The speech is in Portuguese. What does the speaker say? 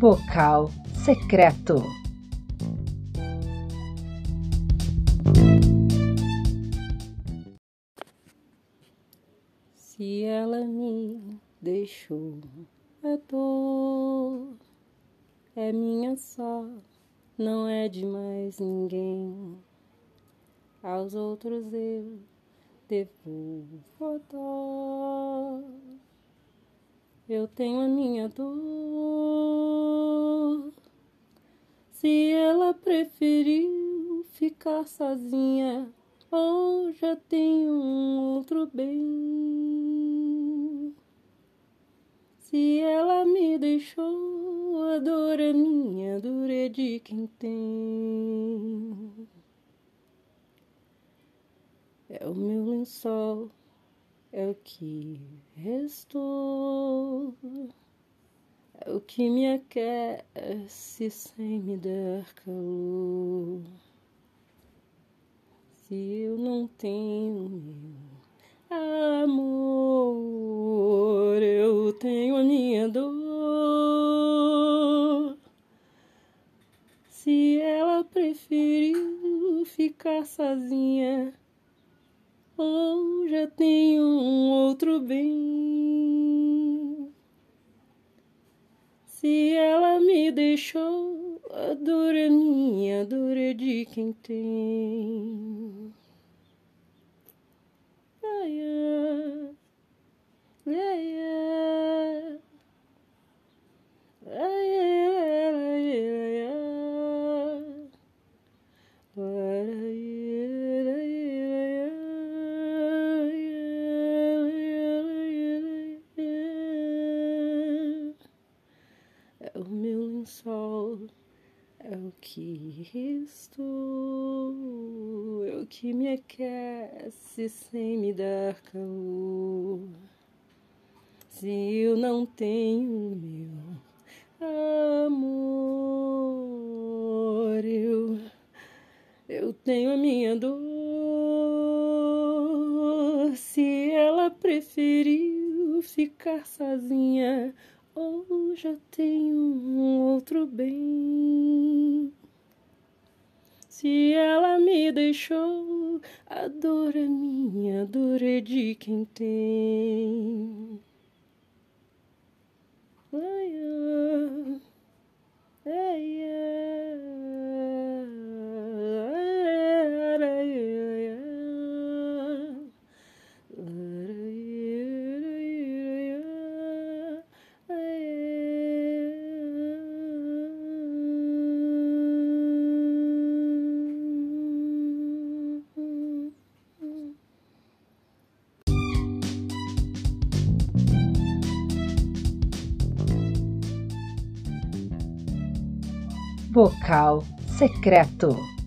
Vocal secreto. Se ela me deixou, a dor é minha só, não é de mais ninguém. Aos outros eu devolvo a dor. Eu tenho a minha dor. Se ela preferiu ficar sozinha, ou já tem um outro bem. Se ela me deixou, a dor é minha, dor é de quem tem. É o meu lençol é o que restou, o que me aquece sem me dar calor. Se eu não tenho meu amor, eu tenho a minha dor. Se ela preferiu ficar sozinha ou já tenho um outro bem. Se ela me deixou, a dor é minha, a dor é de quem tem. Ai, ai, ai, ai, ai, o meu lençol é o que restou, é o que me aquece sem me dar calor. Se eu não tenho meu amor, eu, eu tenho a minha dor. Se ela preferiu ficar sozinha, ou já tenho um outro bem. Se ela me deixou, a dor é minha, a dor é de quem tem. Ai, ai, Vocal secreto.